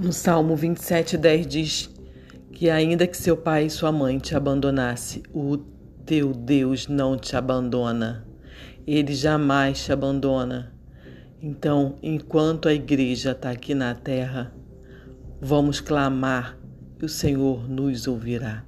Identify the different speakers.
Speaker 1: No Salmo 27:10 diz que ainda que seu pai e sua mãe te abandonasse, o teu Deus não te abandona. Ele jamais te abandona. Então, enquanto a igreja está aqui na terra, vamos clamar e o Senhor nos ouvirá.